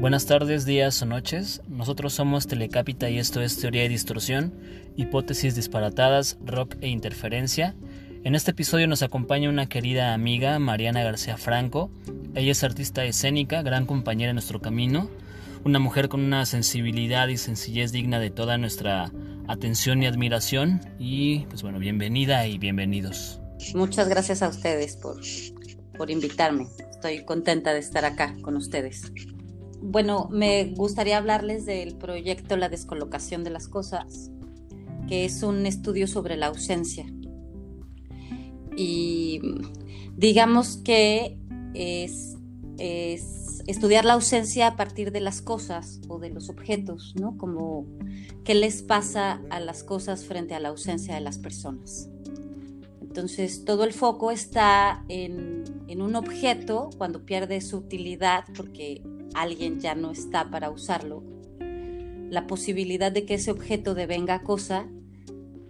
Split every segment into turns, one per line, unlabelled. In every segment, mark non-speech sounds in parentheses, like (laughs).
Buenas tardes, días o noches. Nosotros somos Telecápita y esto es Teoría y Distorsión, hipótesis disparatadas, rock e interferencia. En este episodio nos acompaña una querida amiga, Mariana García Franco. Ella es artista escénica, gran compañera en nuestro camino, una mujer con una sensibilidad y sencillez digna de toda nuestra atención y admiración. Y pues bueno, bienvenida y bienvenidos.
Muchas gracias a ustedes por, por invitarme. Estoy contenta de estar acá con ustedes bueno, me gustaría hablarles del proyecto La descolocación de las cosas, que es un estudio sobre la ausencia. Y digamos que es, estudiar la ausencia a partir de las cosas o de los objetos, ¿no? Como qué les pasa a las cosas frente a la ausencia de las personas. Entonces, todo el foco está en, un objeto cuando pierde su utilidad, porque alguien ya no está para usarlo, la posibilidad de que ese objeto devenga cosa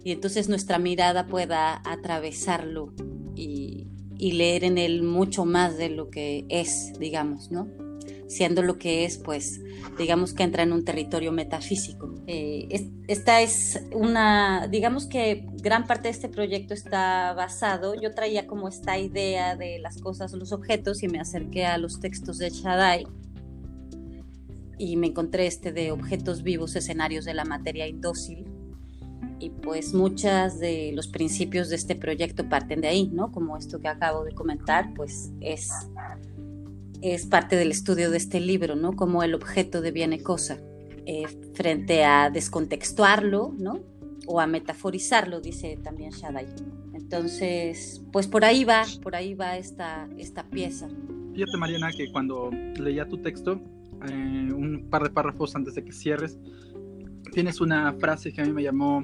y entonces nuestra mirada pueda atravesarlo y, leer en él mucho más de lo que es, digamos, ¿no? Siendo lo que es, pues, digamos que entra en un territorio metafísico. Eh, esta es una, digamos que gran parte de este proyecto está basado, yo traía como esta idea de las cosas, los objetos y me acerqué a los textos de Shaddai y me encontré este de objetos vivos, escenarios de la materia indócil. Y pues muchas de los principios de este proyecto parten de ahí, ¿no? Como esto que acabo de comentar, pues es, es parte del estudio de este libro, ¿no? Como el objeto deviene cosa, eh, frente a descontextuarlo, ¿no? O a metaforizarlo, dice también Shaddai. Entonces, pues por ahí va, por ahí va esta, esta pieza.
Fíjate, Mariana, que cuando leía tu texto, eh, un par de párrafos antes de que cierres, tienes una frase que a mí me llamó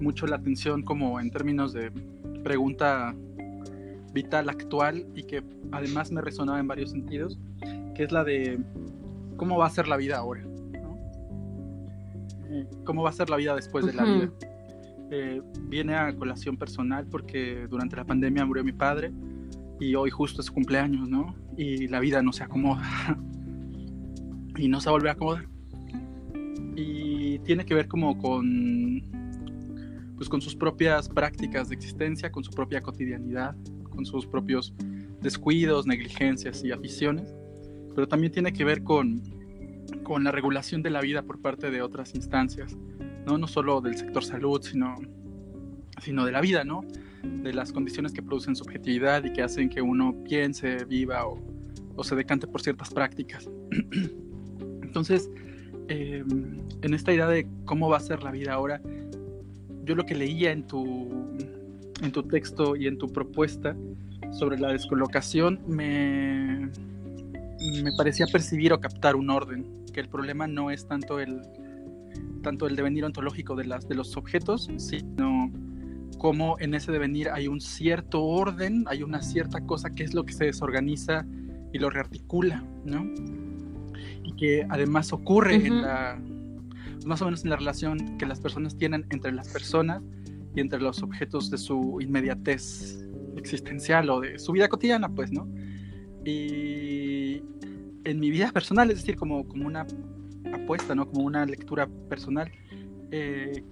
mucho la atención como en términos de pregunta vital actual y que además me resonaba en varios sentidos, que es la de cómo va a ser la vida ahora, eh, cómo va a ser la vida después de la vida. Eh, viene a colación personal porque durante la pandemia murió mi padre y hoy justo es su cumpleaños, ¿no? Y la vida no se acomoda. (laughs) y no se vuelve a acomodar. Y tiene que ver como con, pues con sus propias prácticas de existencia, con su propia cotidianidad, con sus propios descuidos, negligencias y aficiones, pero también tiene que ver con, con la regulación de la vida por parte de otras instancias, no, no solo del sector salud, sino, sino de la vida, ¿no? de las condiciones que producen subjetividad y que hacen que uno piense, viva o, o se decante por ciertas prácticas. (clears throat) Entonces, em, en esta idea de cómo va a ser la vida ahora, yo lo que leía en tu, en tu texto y en tu propuesta sobre la descolocación me, me parecía percibir o captar un orden, que el problema no es tanto el, tanto el devenir ontológico de, las, de los objetos, sino cómo en ese devenir hay un cierto orden, hay una cierta cosa que es lo que se desorganiza y lo rearticula, ¿no? y que además ocurre en la, más o menos en la relación que las personas tienen entre las personas y entre los objetos de su inmediatez existencial o de su vida cotidiana, pues, ¿no? Y en mi vida personal, es decir, como, como una apuesta, ¿no? Como una lectura personal, eh,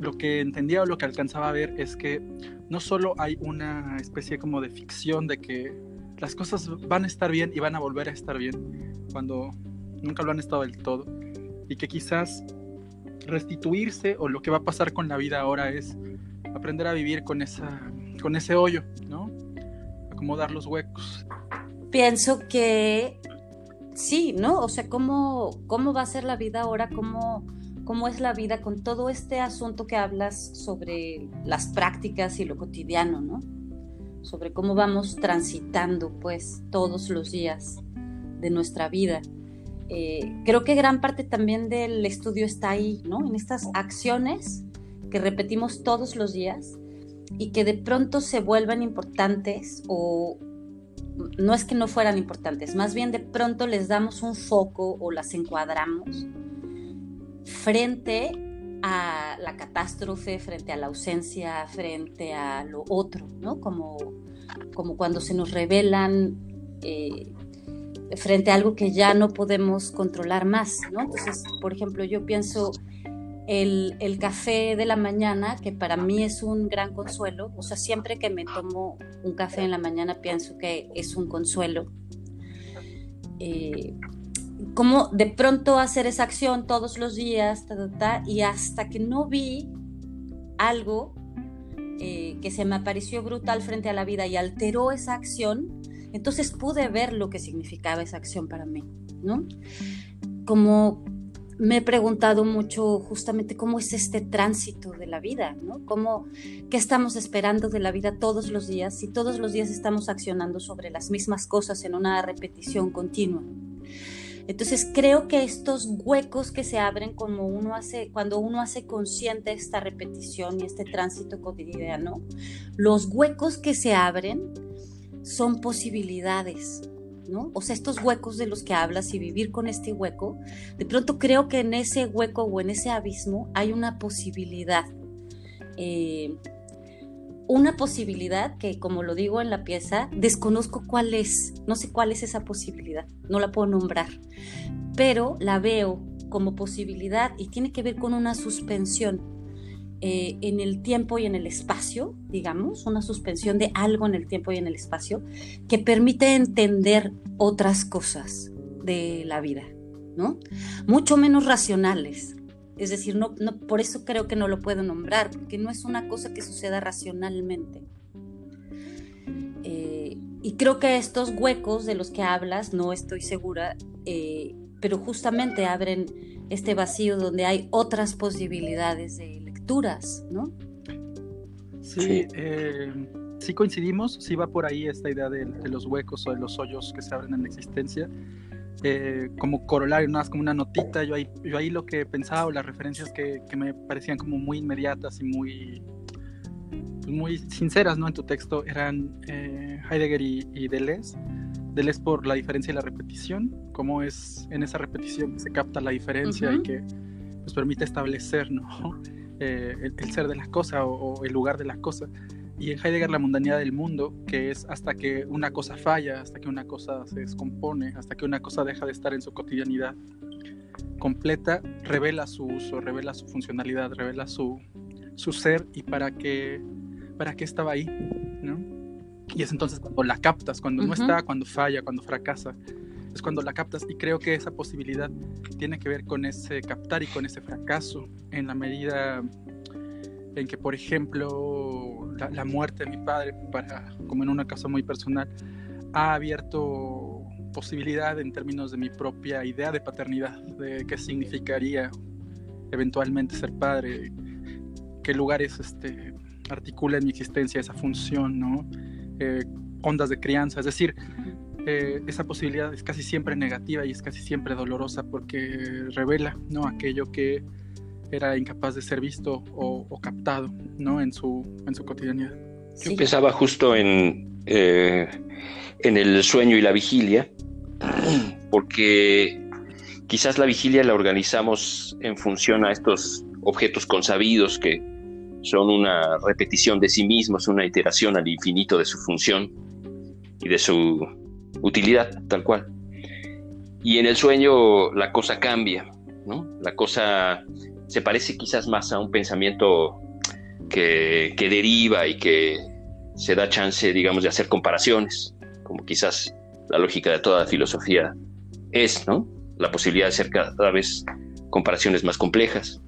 lo que entendía o lo que alcanzaba a ver es que no solo hay una especie como de ficción de que las cosas van a estar bien y van a volver a estar bien cuando nunca lo han estado del todo, y que quizás restituirse o lo que va a pasar con la vida ahora es aprender a vivir con, esa, con ese hoyo, ¿no? Acomodar los huecos.
Pienso que sí, ¿no? O sea, ¿cómo, cómo va a ser la vida ahora? ¿Cómo, ¿Cómo es la vida con todo este asunto que hablas sobre las prácticas y lo cotidiano, ¿no? Sobre cómo vamos transitando, pues, todos los días de nuestra vida. Eh, creo que gran parte también del estudio está ahí, ¿no? En estas acciones que repetimos todos los días y que de pronto se vuelven importantes o, no es que no fueran importantes, más bien de pronto les damos un foco o las encuadramos frente a la catástrofe, frente a la ausencia, frente a lo otro, ¿no? Como, como cuando se nos revelan eh, frente a algo que ya no podemos controlar más, ¿no? Entonces, por ejemplo, yo pienso el, café de la mañana, que para mí es un gran consuelo, o sea, siempre que me tomo un café en la mañana pienso que es un consuelo. Eh, como de pronto hacer esa acción todos los días, y hasta que no vi algo eh, que se me apareció brutal frente a la vida y alteró esa acción, entonces pude ver lo que significaba esa acción para mí, ¿no? Como me he preguntado mucho justamente cómo es este tránsito de la vida, ¿no? Cómo, ¿Qué estamos esperando de la vida todos los días si todos los días estamos accionando sobre las mismas cosas en una repetición continua? Entonces creo que estos huecos que se abren cuando uno hace consciente esta repetición y este tránsito cotidiano, los huecos que se abren son posibilidades, ¿no? O sea, estos huecos de los que hablas y vivir con este hueco, de pronto creo que en ese hueco o en ese abismo hay una posibilidad. Eh, una posibilidad que, como lo digo en la pieza, desconozco cuál es, no sé cuál es esa posibilidad, no la puedo nombrar, pero la veo como posibilidad y tiene que ver con una suspensión eh, en el tiempo y en el espacio, digamos, una suspensión de algo en el tiempo y en el espacio, que permite entender otras cosas de la vida, ¿no? Mucho menos racionales. Es decir, no, no, por eso creo que no lo puedo nombrar, porque no es una cosa que suceda racionalmente. Eh, y creo que estos huecos de los que hablas, no estoy segura, eh, pero justamente abren este vacío donde hay otras posibilidades de ¿no?
Sí, eh, sí. coincidimos, sí va por ahí esta idea de, los huecos o de los hoyos que se abren en la existencia. Eh, como corolario, nada más como una notita, yo ahí, yo ahí lo que pensaba o las referencias que, que me parecían como muy inmediatas y muy, pues muy sinceras ¿no? en tu texto eran eh, Heidegger y, Deleuze. Deleuze por la diferencia y la repetición, cómo es en esa repetición que se capta la diferencia y que nos permite establecer ¿no? Eh, el, ser de las cosas o, el lugar de las cosas. Y en Heidegger la mundanidad del mundo, que es hasta que una cosa falla, hasta que una cosa se descompone, hasta que una cosa deja de estar en su cotidianidad completa, revela su uso, revela su funcionalidad, revela su, su ser y para qué, para qué estaba ahí. ¿no? Y es entonces cuando la captas, cuando no está, cuando falla, cuando fracasa es cuando la captas y creo que esa posibilidad tiene que ver con ese captar y con ese fracaso en la medida en que, por ejemplo, la, muerte de mi padre, para, como en una casa muy personal, ha abierto posibilidad en términos de mi propia idea de paternidad, de qué significaría eventualmente ser padre, qué lugares este, articula en mi existencia esa función, ¿no? Eh, ondas de crianza, es decir, eh, esa posibilidad es casi siempre negativa y es casi siempre dolorosa porque revela ¿no? aquello que era incapaz de ser visto o, captado ¿no? en, su, en su cotidianidad.
Yo pensaba justo en, eh, en el sueño y la vigilia, porque quizás la vigilia la organizamos en función a estos objetos consabidos que son una repetición de sí mismos, una iteración al infinito de su función y de su utilidad, tal cual. Y en el sueño la cosa cambia, ¿no? La cosa se parece quizás más a un pensamiento que, que deriva y que se da chance, digamos, de hacer comparaciones, como quizás la lógica de toda filosofía es, ¿no? La posibilidad de hacer cada vez comparaciones más complejas.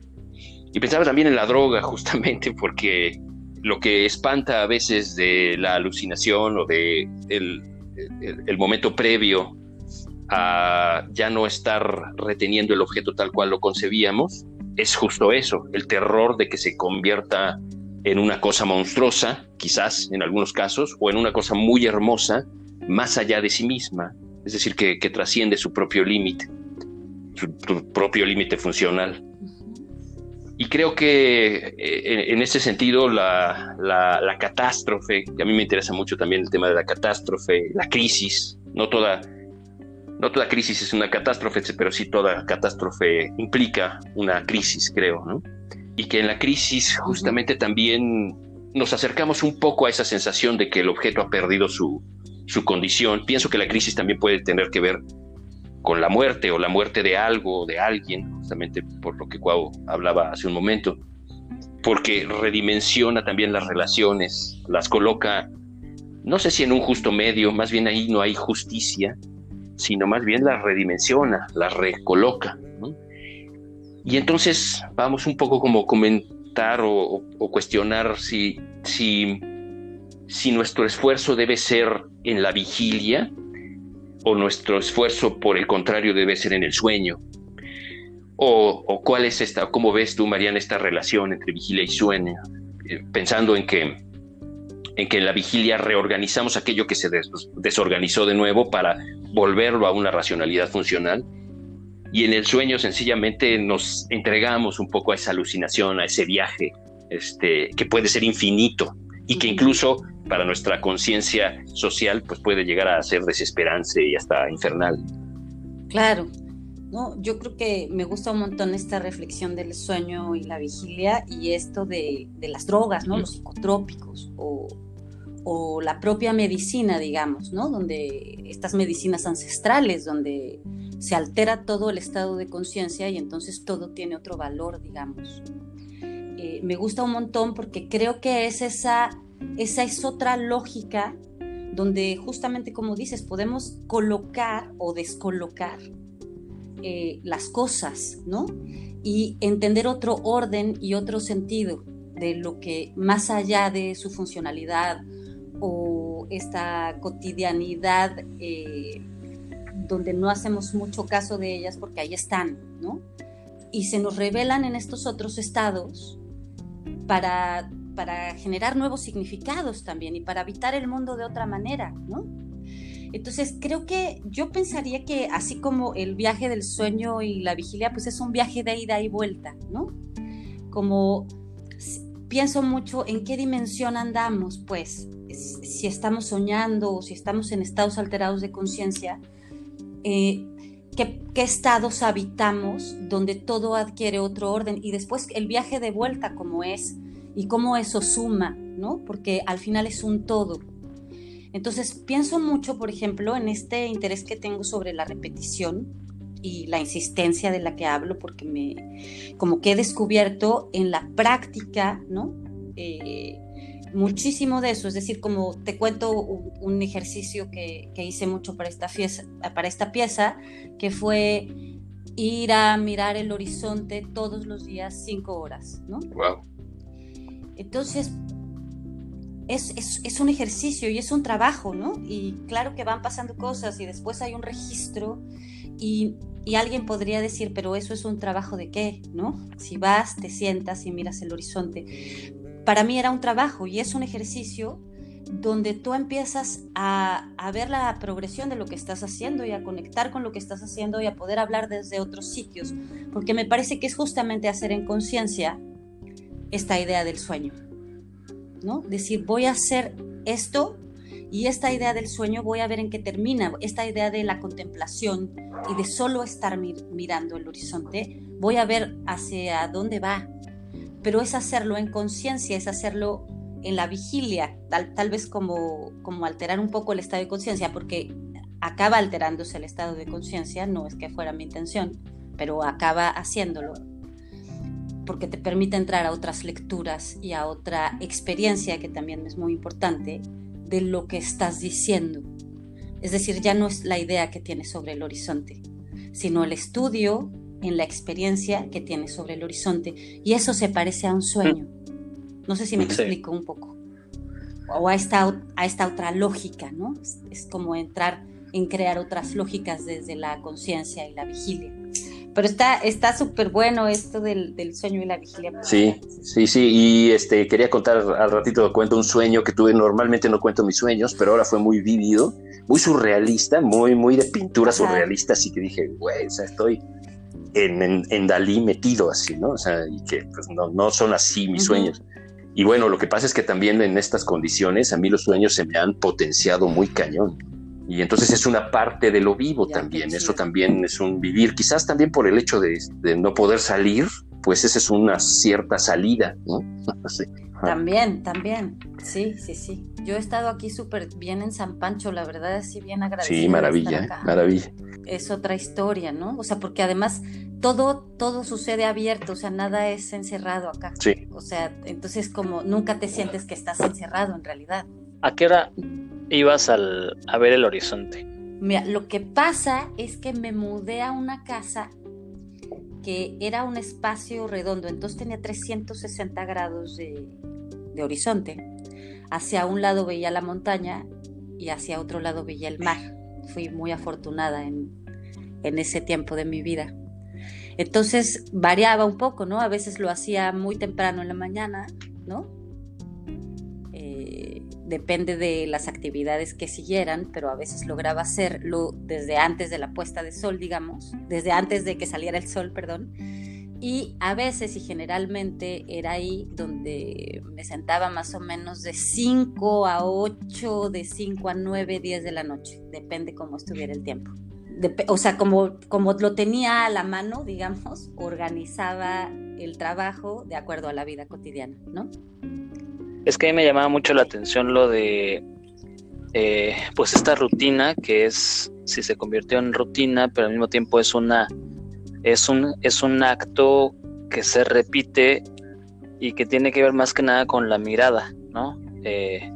Y pensaba también en la droga, (laughs) justamente, porque lo que espanta a veces de la alucinación o de el, el, momento previo a ya no estar reteniendo el objeto tal cual lo concebíamos, es justo eso, el terror de que se convierta en una cosa monstruosa, quizás en algunos casos, o en una cosa muy hermosa, más allá de sí misma, es decir, que, trasciende su propio límite, su, propio límite funcional. Y creo que eh, en ese sentido la, la, catástrofe, que a mí me interesa mucho también el tema de la catástrofe, la crisis, no toda, no toda crisis es una catástrofe, pero sí toda catástrofe implica una crisis, creo, ¿no? Y que en la crisis justamente también nos acercamos un poco a esa sensación de que el objeto ha perdido su, su condición. Pienso que la crisis también puede tener que ver con la muerte o la muerte de algo o de alguien, justamente por lo que Cuau hablaba hace un momento, porque redimensiona también las relaciones, las coloca, no sé si en un justo medio, más bien ahí no hay justicia, sino más bien las redimensiona, las recoloca. Y entonces vamos un poco como comentar o, o cuestionar si, si, si nuestro esfuerzo debe ser en la vigilia, o nuestro esfuerzo, por el contrario, debe ser en el sueño? ¿O, cuál es esta, cómo ves tú, Mariana, esta relación entre vigilia y sueño? Eh, pensando en que, en que en la vigilia reorganizamos aquello que se desorganizó de nuevo para volverlo a una racionalidad funcional. Y en el sueño sencillamente nos entregamos un poco a esa alucinación, a ese viaje, este, que puede ser infinito y que incluso para nuestra conciencia social, pues puede llegar a ser desesperante y hasta infernal.
Claro, no, yo creo que me gusta un montón esta reflexión del sueño y la vigilia y esto de, las drogas, ¿no? Los psicotrópicos o, o, la propia medicina, digamos, ¿no? Donde estas medicinas ancestrales, donde se altera todo el estado de conciencia y entonces todo tiene otro valor, digamos. Eh, me gusta un montón porque creo que es esa esa es otra lógica donde justamente como dices, podemos colocar o descolocar eh, las cosas, ¿no? Y entender otro orden y otro sentido de lo que más allá de su funcionalidad o esta cotidianidad eh, donde no hacemos mucho caso de ellas porque ahí están, ¿no? Y se nos revelan en estos otros estados para para generar nuevos significados también y para habitar el mundo de otra manera, ¿no? Entonces, creo que yo pensaría que así como el viaje del sueño y la vigilia, pues es un viaje de ida y vuelta, ¿no? Como pienso mucho en qué dimensión andamos, pues, si estamos soñando o si estamos en estados alterados de conciencia, eh, ¿qué, estados habitamos donde todo adquiere otro orden y después el viaje de vuelta como es y cómo eso suma, ¿no? Porque al final es un todo. Entonces pienso mucho, por ejemplo, en este interés que tengo sobre la repetición y la insistencia de la que hablo, porque me, como que he descubierto en la práctica, ¿no? Eh, muchísimo de eso, es decir, como te cuento un, ejercicio que, que, hice mucho para esta, fiesta, para esta pieza, que fue ir a mirar el horizonte todos los días cinco horas, ¿no?
Wow.
Entonces, es, un ejercicio y es un trabajo, ¿no? Y claro que van pasando cosas y después hay un registro y, alguien podría decir, pero eso es un trabajo de qué, ¿no? Si vas, te sientas y miras el horizonte. Para mí era un trabajo y es un ejercicio donde tú empiezas a, ver la progresión de lo que estás haciendo y a conectar con lo que estás haciendo y a poder hablar desde otros sitios, porque me parece que es justamente hacer en conciencia esta idea del sueño, ¿no? Decir, voy a hacer esto y esta idea del sueño voy a ver en qué termina, esta idea de la contemplación y de solo estar mirando el horizonte, voy a ver hacia dónde va, pero es hacerlo en conciencia, es hacerlo en la vigilia, tal, tal vez como, como alterar un poco el estado de conciencia, porque acaba alterándose el estado de conciencia, no es que fuera mi intención, pero acaba haciéndolo porque te permite entrar a otras lecturas y a otra experiencia que también es muy importante de lo que estás diciendo. Es decir, ya no es la idea que tienes sobre el horizonte, sino el estudio en la experiencia que tienes sobre el horizonte. Y eso se parece a un sueño. No sé si me explico un poco. O a esta, a esta otra lógica, ¿no? es como entrar en crear otras lógicas desde la conciencia y la vigilia. Pero está está súper bueno esto del, sueño y la vigilia.
Sí, sí, sí. Y este quería contar al ratito, cuento un sueño que tuve. Normalmente no cuento mis sueños, pero ahora fue muy vívido, muy surrealista, muy, muy de pintura surrealista. Así que dije, güey, o sea, estoy en, Dalí metido así, ¿no? O sea, y que pues, no, son así mis sueños. Y bueno, lo que pasa es que también en estas condiciones a mí los sueños se me han potenciado muy cañón. Y entonces es una parte de lo vivo también, eso también es un vivir, quizás también por el hecho de, no poder salir, pues esa es una cierta salida, ¿no? (laughs)
También, también, sí, sí, sí. Yo he estado aquí súper bien en San Pancho, la verdad, así bien agradecida.
Sí, maravilla, maravilla.
Es otra historia, ¿no? O sea, porque además todo, todo sucede abierto, o sea, nada es encerrado acá.
Sí.
O sea, entonces como nunca te sientes que estás encerrado en realidad.
¿A qué hora ibas al, a ver el horizonte?
Mira, lo que pasa es que me mudé a una casa que era un espacio redondo, entonces tenía 360 grados de, de horizonte. Hacia un lado veía la montaña y hacia otro lado veía el mar. Fui muy afortunada en, en ese tiempo de mi vida. Entonces variaba un poco, ¿no? A veces lo hacía muy temprano en la mañana, depende de las actividades que siguieran, pero a veces lograba hacerlo desde antes de la puesta de sol, digamos, desde antes de que saliera el sol, perdón. Y a veces y generalmente era ahí donde me sentaba más o menos de 5 a 8, de 5 a 9, 10 de la noche, depende cómo estuviera el tiempo o sea, como, como lo tenía a la mano, digamos, organizaba el trabajo de acuerdo a la vida cotidiana, ¿no?
Es que a mí me llamaba mucho la atención lo de, eh, pues esta rutina que es, si se convirtió en rutina, pero al mismo tiempo es una, es un, es un acto que se repite y que tiene que ver más que nada con la mirada, ¿no? Eh,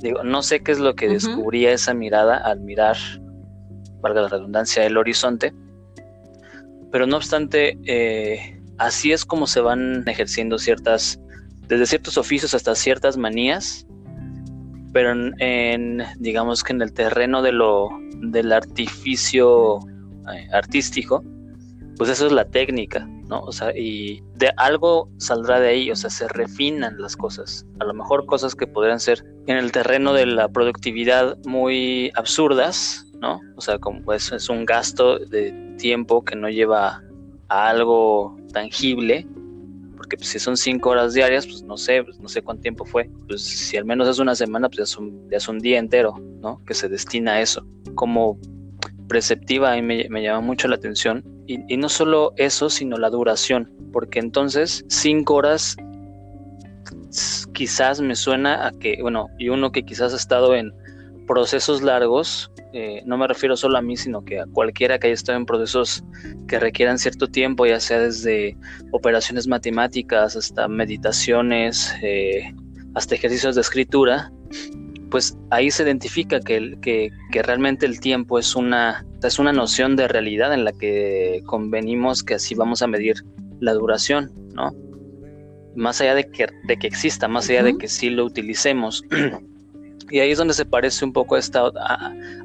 digo, no sé qué es lo que descubría esa mirada al mirar valga la redundancia, el horizonte. Pero no obstante, eh, así es como se van ejerciendo ciertas, desde ciertos oficios hasta ciertas manías, pero en, digamos que en el terreno de lo, del artificio eh, artístico, pues eso es la técnica, ¿no? O sea, y de algo saldrá de ahí, o sea, se refinan las cosas. A lo mejor cosas que podrían ser en el terreno de la productividad muy absurdas, ¿no? O sea, como pues, es un gasto de tiempo que no lleva a algo tangible, porque pues, si son cinco horas diarias, pues no sé, pues, no sé cuánto tiempo fue. Pues si al menos es una semana, pues ya es un, ya es un día entero, ¿no? Que se destina a eso. Como preceptiva y me, me llama mucho la atención. Y, y, no solo eso, sino la duración, porque entonces cinco horas quizás me suena a que, bueno, y uno que quizás ha estado en procesos largos, eh, no me refiero solo a mí, sino que a cualquiera que haya estado en procesos que requieran cierto tiempo, ya sea desde operaciones matemáticas hasta meditaciones, eh, hasta ejercicios de escritura, pues ahí se identifica que, que, que, realmente el tiempo es una, es una noción de realidad en la que convenimos que así vamos a medir la duración, ¿no? Más allá de que, de que exista, más allá de que sí lo utilicemos. (clears throat) y ahí es donde se parece un poco esta,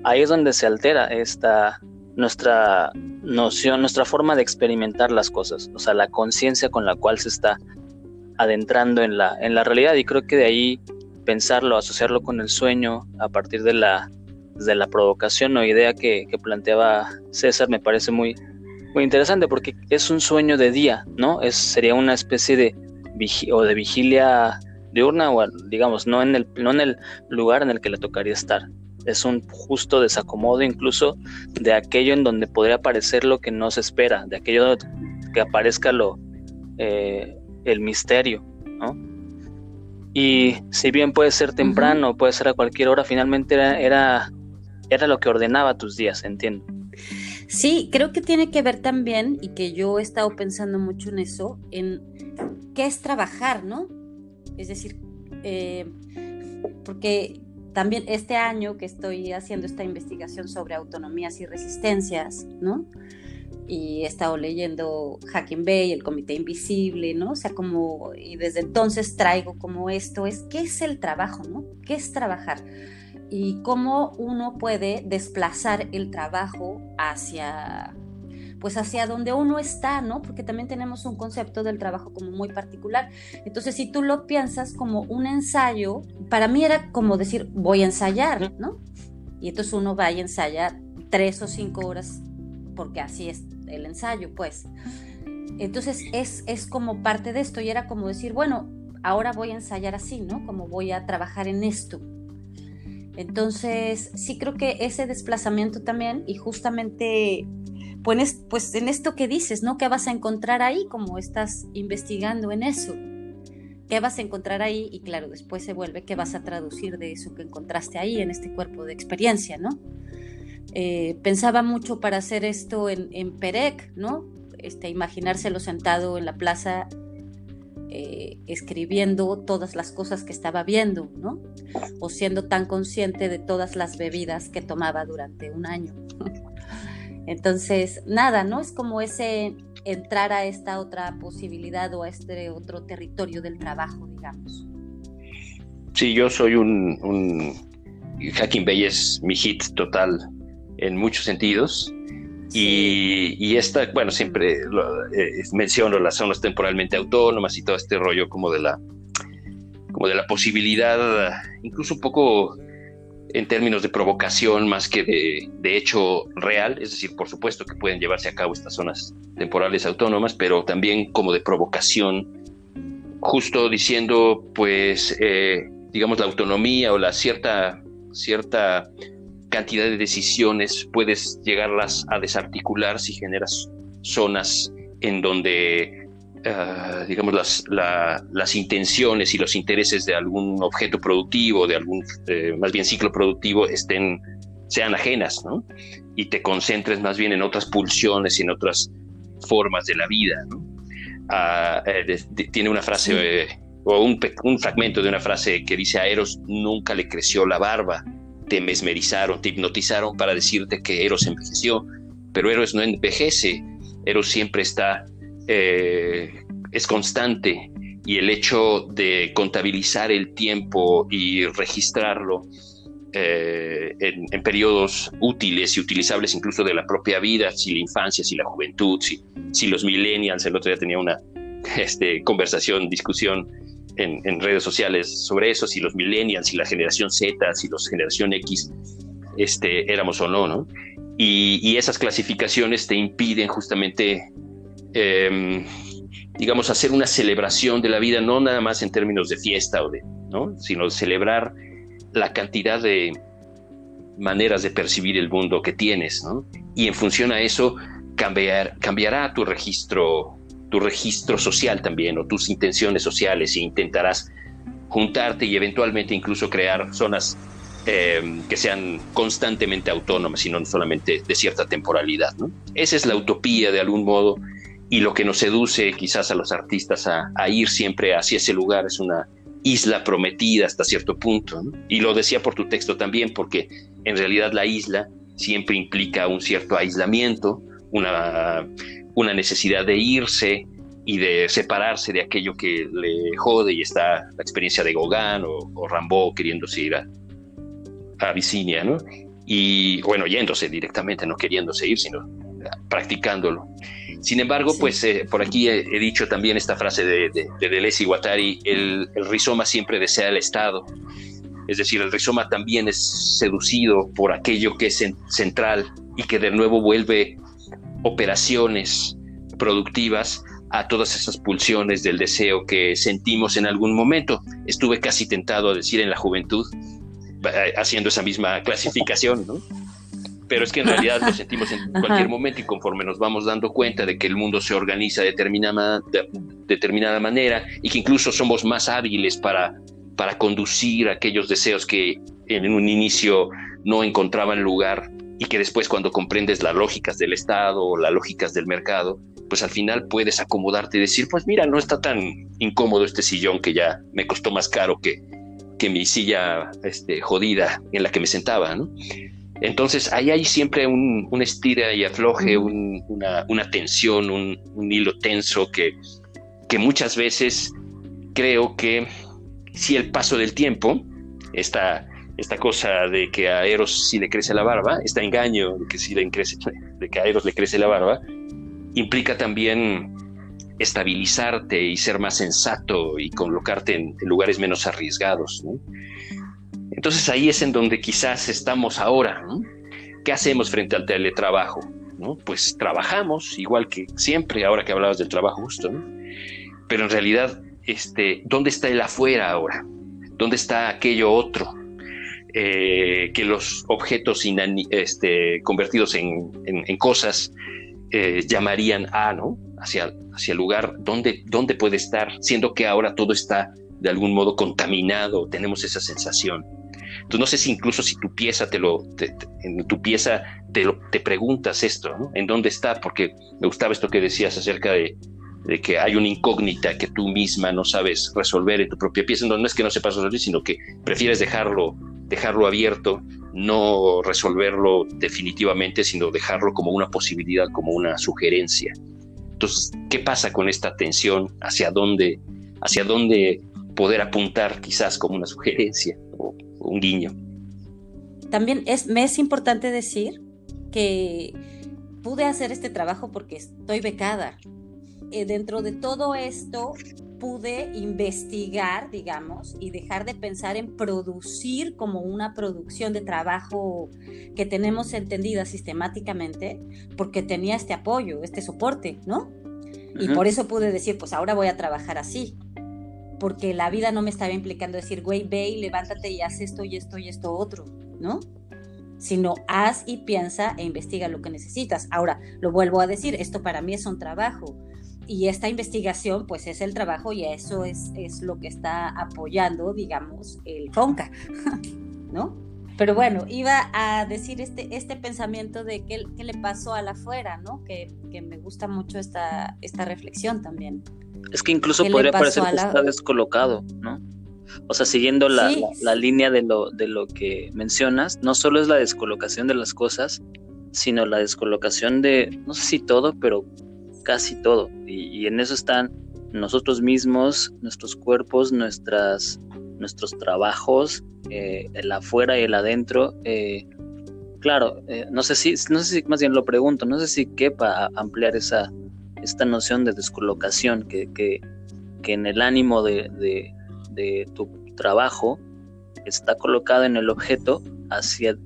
ahí es donde se altera esta nuestra noción, nuestra forma de experimentar las cosas, o sea, la conciencia con la cual se está adentrando en la, en la realidad y creo que de ahí pensarlo, asociarlo con el sueño a partir de la, de la provocación o idea que, planteaba César me parece muy, muy interesante porque es un sueño de día, ¿no? Es, sería una especie de, o de vigilia diurna o digamos no en el no en el lugar en el que le tocaría estar es un justo desacomodo incluso de aquello en donde podría aparecer lo que no se espera de aquello que aparezca lo eh, el misterio ¿no? y si bien puede ser temprano puede ser a cualquier hora finalmente era, era era lo que ordenaba tus días entiendo
Sí, creo que tiene que ver también, y que yo he estado pensando mucho en eso, en qué es trabajar, ¿no? Es decir, eh, porque también este año que estoy haciendo esta investigación sobre autonomías y resistencias, ¿no? Y he estado leyendo Hacking Bay, el Comité Invisible, ¿no? O sea, como, y desde entonces traigo como esto, es qué es el trabajo, ¿no? ¿Qué es trabajar? Y cómo uno puede desplazar el trabajo hacia pues hacia donde uno está, ¿no? Porque también tenemos un concepto del trabajo como muy particular. Entonces, si tú lo piensas como un ensayo, para mí era como decir, voy a ensayar, ¿no? Y entonces uno va y ensaya tres o cinco horas, porque así es, el ensayo, pues. Entonces es, es como parte de esto y era como decir, bueno, ahora voy a ensayar así, ¿no? Como voy a trabajar en esto. Entonces, sí creo que ese desplazamiento también y justamente pues, pues en esto que dices, ¿no? ¿Qué vas a encontrar ahí como estás investigando en eso? ¿Qué vas a encontrar ahí? Y claro, después se vuelve qué vas a traducir de eso que encontraste ahí en este cuerpo de experiencia, ¿no? Eh, pensaba mucho para hacer esto en, Perec, ¿no? Este, imaginárselo sentado en la plaza eh, escribiendo todas las cosas que estaba viendo, ¿no? O siendo tan consciente de todas las bebidas que tomaba durante un año. (laughs) Entonces, nada, ¿no? Es como ese entrar a esta otra posibilidad o a este otro territorio del trabajo, digamos.
Sí, yo soy un, un Hacking Bay es mi hit total en muchos sentidos. Y, esta, bueno, siempre eh, menciono las zonas temporalmente autónomas y todo este rollo como de la, como de la posibilidad, incluso un poco en términos de provocación más que de, hecho real, es decir, por supuesto que pueden llevarse a cabo estas zonas temporales autónomas, pero también como de provocación, justo diciendo, pues, eh, digamos, la autonomía o la cierta, cierta cantidad de decisiones puedes llegarlas a desarticular si generas zonas en donde, ah, digamos, las, las, intenciones y los intereses de algún objeto productivo, de algún, eh, más bien ciclo productivo, estén, sean ajenas, ¿no? Y te concentres más bien en otras pulsiones y en otras formas de la vida, ¿no? Ah, eh, tiene una frase, eh, o un, un fragmento de una frase que dice a Eros nunca le creció la barba, te mesmerizaron, te hipnotizaron para decirte que Eros envejeció, pero Eros no envejece, Eros siempre está, eh, es constante y el hecho de contabilizar el tiempo y registrarlo eh, en, periodos útiles y utilizables incluso de la propia vida, si la infancia, si la juventud, si, los millennials, el otro día tenía una (laughs) este, conversación, discusión en, redes sociales sobre eso, si los millennials, si la generación Z, si los generación X este, éramos o no, ¿no? Y, esas clasificaciones te impiden justamente, em, digamos, hacer una celebración de la vida, no nada más en términos de fiesta o de, ¿no? Sino celebrar la cantidad de maneras de percibir el mundo que tienes, ¿no? Y en función a eso cambiar, cambiará tu registro tu registro social también o tus intenciones sociales e intentarás juntarte y eventualmente incluso crear zonas eh, que sean constantemente autónomas y no solamente de cierta temporalidad. Esa es la utopía de algún modo y lo que nos seduce quizás a los artistas a, ir siempre hacia ese lugar es una isla prometida hasta cierto punto. Y lo decía por tu texto también porque en realidad la isla siempre implica un cierto aislamiento, una una necesidad de irse y de separarse de aquello que le jode y está la experiencia de Gauguin o, o queriéndose ir a, a Abisinia, ¿no? Y bueno, yéndose directamente, no queriéndose ir, sino practicándolo. Sin embargo, pues eh, por aquí he, dicho también esta frase de, de, de Deleuze y Guattari, el, el, rizoma siempre desea el Estado. Es decir, el rizoma también es seducido por aquello que es central y que de nuevo vuelve operaciones productivas a todas esas pulsiones del deseo que sentimos en algún momento. Estuve casi tentado a decir en la juventud, eh, haciendo esa misma clasificación, ¿no? Pero es que en realidad lo (laughs) sentimos en cualquier momento y conforme nos vamos dando cuenta de que el mundo se organiza de determinada, de, determinada manera y que incluso somos más hábiles para, para conducir aquellos deseos que en un inicio no encontraban lugar y que después cuando comprendes las lógicas del Estado o las lógicas del mercado, pues al final puedes acomodarte y decir, pues mira, no está tan incómodo este sillón que ya me costó más caro que, que mi silla este, jodida en la que me sentaba, ¿no? Entonces ahí hay siempre un, un estira y afloje, una, una, tensión, un, un, hilo tenso que, que muchas veces creo que si el paso del tiempo, esta esta cosa de que a Eros sí le crece la barba, este engaño de que sí le crece, de que a Eros le crece la barba, implica también estabilizarte y ser más sensato y colocarte en, lugares menos arriesgados. Entonces ahí es en donde quizás estamos ahora. ¿Qué hacemos frente al teletrabajo? Pues trabajamos, igual que siempre, ahora que hablabas del trabajo justo, ¿no? Pero en realidad, este, ¿dónde está el afuera ahora? ¿Dónde está aquello otro? Eh, que los objetos este, convertidos en, cosas eh, llamarían a, ¿no? Hacia, hacia el lugar donde, donde puede estar, siendo que ahora todo está de algún modo contaminado, tenemos esa sensación. Entonces no sé si incluso si tu pieza te lo, en tu pieza te, preguntas esto. ¿En dónde está? Porque me gustaba esto que decías acerca de, de que hay una incógnita que tú misma no sabes resolver en tu propia pieza. No, es que no sepas resolver, sino que prefieres dejarlo, dejarlo abierto, no resolverlo definitivamente, sino dejarlo como una posibilidad, como una sugerencia. Entonces, ¿qué pasa con esta tensión? ¿Hacia dónde, hacia dónde poder apuntar quizás como una sugerencia un guiño?
También es, me es importante decir que pude hacer este trabajo porque estoy becada. Eh, dentro de todo esto pude investigar, digamos, y dejar de pensar en producir como una producción de trabajo que tenemos entendida sistemáticamente, porque tenía este apoyo, este soporte, ¿no? Y por eso pude decir, pues ahora voy a trabajar así, porque la vida no me estaba implicando decir, güey, ve y levántate y haz esto y esto y esto otro, ¿no? Sino haz y piensa e investiga lo que necesitas. Ahora, lo vuelvo a decir, esto para mí es un trabajo y esta investigación pues es el trabajo y eso es, es lo que está apoyando, digamos, el FONCA, (laughs) ¿no? Pero bueno, iba a decir este, este pensamiento de qué, qué le pasó a la afuera, ¿no? Que, que, me gusta mucho esta, esta reflexión también.
Es que incluso podría parecer que está descolocado, ¿no? O sea, siguiendo la, la, línea de lo, de lo que mencionas, no solo es la descolocación de las cosas, sino la descolocación de, no sé si todo, pero casi todo. Y, en eso están nosotros mismos, nuestros cuerpos, nuestras, nuestros trabajos, eh, el afuera y el adentro. Eh, claro, eh, no sé si, no sé si más bien lo pregunto, no sé si quepa ampliar esa, esta noción de descolocación que, que, que en el ánimo de, de, tu trabajo está colocado en el objeto hacia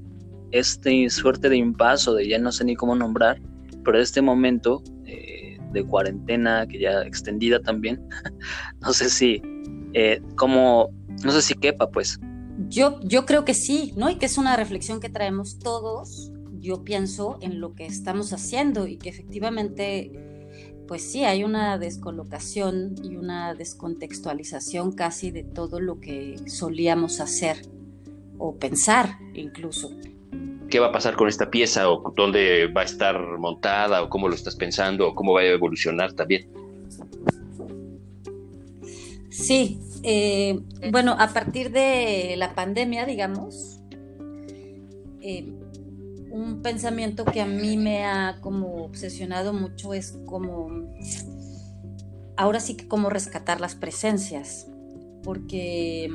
este suerte de impaso de ya no sé ni cómo nombrar, pero este momento de cuarentena, que ya extendida también. (laughs) no sé si, eh, como, no sé si quepa, pues.
Yo, yo creo que sí, ¿no? Y que es una reflexión que traemos todos. Yo pienso en lo que estamos haciendo y que efectivamente, pues sí, hay una descolocación y una descontextualización casi de todo lo que solíamos hacer o pensar incluso
qué va a pasar con esta pieza o dónde va a estar montada o cómo lo estás pensando o cómo va a evolucionar también.
Sí, eh, bueno, a partir de la pandemia, digamos, eh, un pensamiento que a mí me ha como obsesionado mucho es como, ahora sí que como rescatar las presencias, porque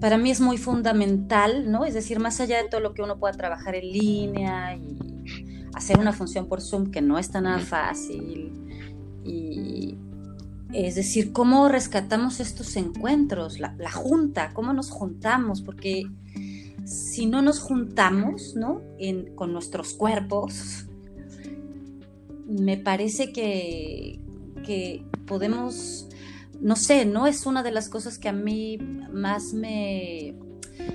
para mí es muy fundamental, ¿no? Es decir, más allá de todo lo que uno pueda trabajar en línea y hacer una función por Zoom que no es tan nada fácil. Y es decir, cómo rescatamos estos encuentros, la, junta, cómo nos juntamos, porque si no nos juntamos, ¿no? con nuestros cuerpos, me parece que, que podemos no sé, no es una de las cosas que a mí más me,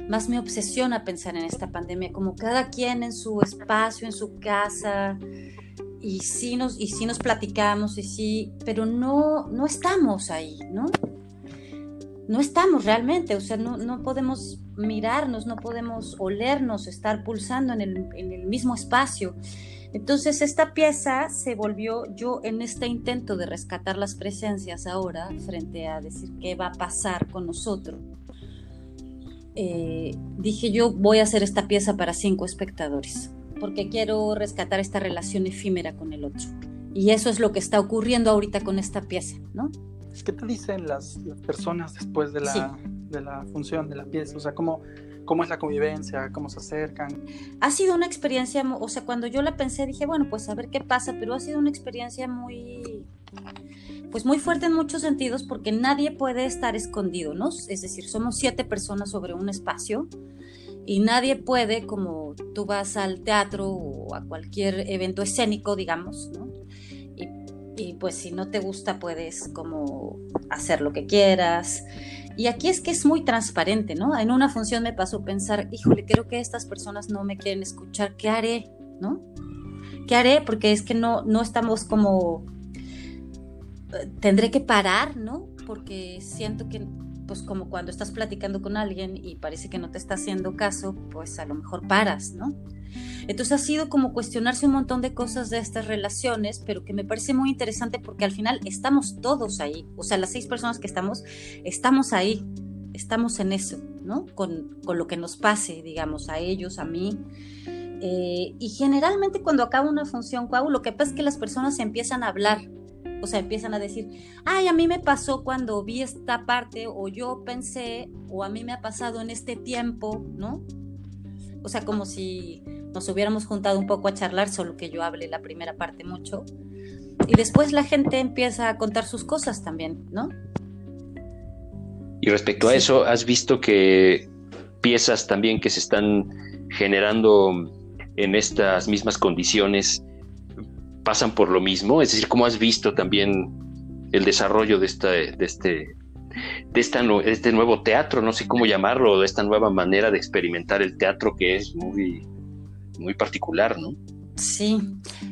más me obsesiona pensar en esta pandemia, como cada quien en su espacio, en su casa, y sí nos, y sí nos platicamos, y sí, pero no, no estamos ahí, ¿no? No estamos realmente, o sea, no, no podemos mirarnos, no podemos olernos, estar pulsando en el, en el mismo espacio. Entonces esta pieza se volvió yo en este intento de rescatar las presencias ahora frente a decir qué va a pasar con nosotros. Eh, dije yo voy a hacer esta pieza para cinco espectadores porque quiero rescatar esta relación efímera con el otro. Y eso es lo que está ocurriendo ahorita con esta pieza, ¿no?
¿Qué te dicen las, personas después de la, de la función de la pieza? O sea, ¿cómo, cómo es la convivencia, cómo se acercan.
Ha sido una experiencia, o sea, cuando yo la pensé dije, bueno, pues a ver qué pasa, pero ha sido una experiencia muy, pues muy fuerte en muchos sentidos porque nadie puede estar escondido, ¿no? Es decir, somos siete personas sobre un espacio Y nadie puede, como tú vas al teatro o a cualquier evento escénico, digamos, ¿no? y pues si no te gusta puedes como hacer lo que quieras. Y aquí es que es muy transparente, ¿no? En una función me pasó pensar, híjole, creo que estas personas no me quieren escuchar, ¿qué haré? ¿No? ¿Qué haré? Porque es que no, no estamos como... Eh, tendré que parar, ¿no? Porque siento que pues como cuando estás platicando con alguien y parece que no te está haciendo caso, pues a lo mejor paras, ¿no? Entonces ha sido como cuestionarse un montón de cosas de estas relaciones, pero que me parece muy interesante porque al final estamos todos ahí, o sea, las seis personas que estamos, estamos ahí, estamos en eso, ¿no? Con, lo que nos pase, digamos, a ellos, a mí. Eh, y generalmente cuando acaba una función, Cuau, lo que pasa es que las personas empiezan a hablar, o sea, empiezan a decir, ay, a mí me pasó cuando vi esta parte, o yo pensé, o a mí me ha pasado en este tiempo, ¿no? O sea, como si nos hubiéramos juntado un poco a charlar, solo que yo hable la primera parte mucho. Y después la gente empieza a contar sus cosas también, ¿no?
Y respecto a eso, ¿has visto que piezas también que se están generando en estas mismas condiciones pasan por lo mismo? Es decir, ¿cómo has visto también el desarrollo de, esta, de, este, de, esta, este nuevo teatro? No sé cómo llamarlo, de esta nueva manera de experimentar el teatro que es muy, muy particular, ¿no?
Sí,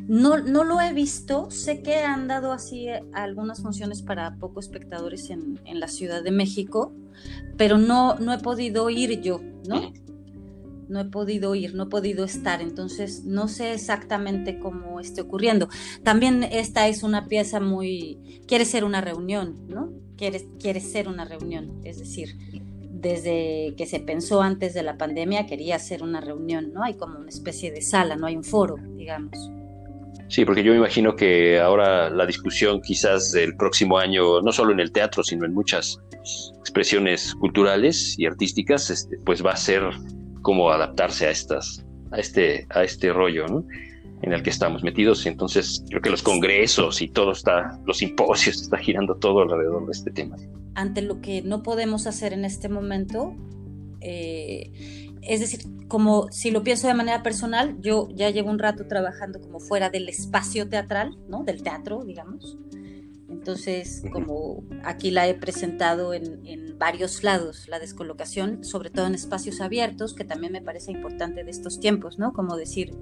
no, no lo he visto. Sé que han dado así algunas funciones para pocos espectadores en, en la Ciudad de México, pero no, no he podido ir yo, ¿no? No he podido ir, no he podido estar, entonces no sé exactamente cómo esté ocurriendo. También esta es una pieza muy, quiere ser una reunión, ¿no? Quiere, ser una reunión, es decir, desde que se pensó antes de la pandemia quería ser una reunión, ¿no? Hay como una especie de sala, no hay un foro, digamos.
Sí, porque yo me imagino que ahora la discusión quizás del próximo año, no solo en el teatro, sino en muchas expresiones culturales y artísticas, este, pues va a ser cómo adaptarse a estas, a este, a este rollo, ¿no? en el que estamos metidos. Entonces, creo que los congresos y todo está, los simposios, está girando todo alrededor de este tema.
Ante lo que no podemos hacer en este momento, eh, es decir, como si lo pienso de manera personal, yo ya llevo un rato trabajando como fuera del espacio teatral, ¿no? Del teatro, digamos. Entonces, como aquí la he presentado en, en, varios lados, la descolocación, sobre todo en espacios abiertos, que también me parece importante de estos tiempos, ¿no? Como decir,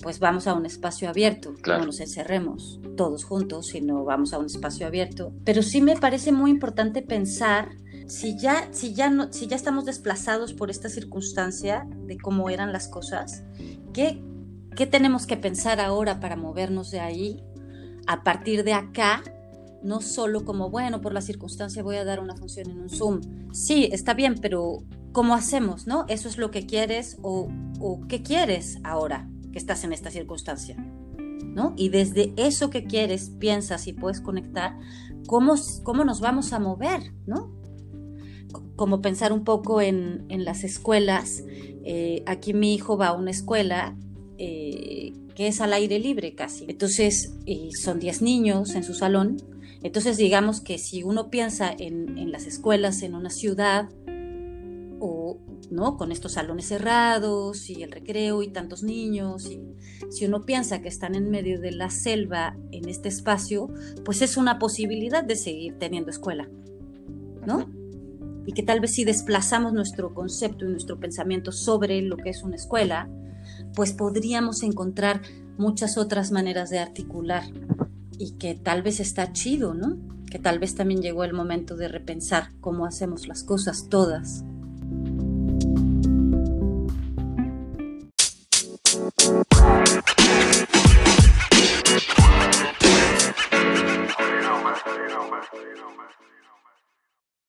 pues vamos a un espacio abierto, no nos encerremos todos juntos, sino vamos a un espacio abierto. Pero sí me parece muy importante pensar si ya, si ya, no, si ya estamos desplazados por esta circunstancia de cómo eran las cosas, ¿qué, ¿qué tenemos que pensar ahora para movernos de ahí a partir de acá no solo como, bueno, por la circunstancia voy a dar una función en un Zoom. Sí, está bien, pero ¿cómo hacemos, no? ¿Eso es lo que quieres o, o qué quieres ahora que estás en esta circunstancia? ¿No? Y desde eso que quieres, piensas y puedes conectar, ¿cómo, cómo nos vamos a mover, ¿no? Como pensar un poco en, en las escuelas. Eh, aquí mi hijo va a una escuela eh, que es al aire libre casi. Entonces, son 10 niños en su salón entonces digamos que si uno piensa en, las escuelas en una ciudad, o ¿no? con estos salones cerrados y el recreo y tantos niños, y si uno piensa que están en medio de la selva en este espacio, pues es una posibilidad de seguir teniendo escuela, ¿no? Y que tal vez si desplazamos nuestro concepto y nuestro pensamiento sobre lo que es una escuela, pues podríamos encontrar muchas otras maneras de articular y que tal vez está chido, ¿no? Que tal vez también llegó el momento de repensar cómo hacemos las cosas todas.